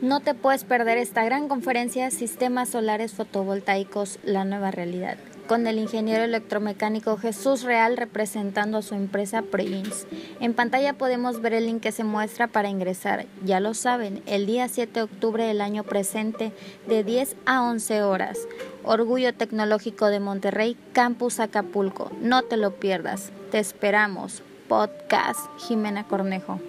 No te puedes perder esta gran conferencia Sistemas Solares Fotovoltaicos, la nueva realidad, con el ingeniero electromecánico Jesús Real representando a su empresa Preins. En pantalla podemos ver el link que se muestra para ingresar. Ya lo saben, el día 7 de octubre del año presente, de 10 a 11 horas. Orgullo Tecnológico de Monterrey, Campus Acapulco. No te lo pierdas. Te esperamos. Podcast Jimena Cornejo.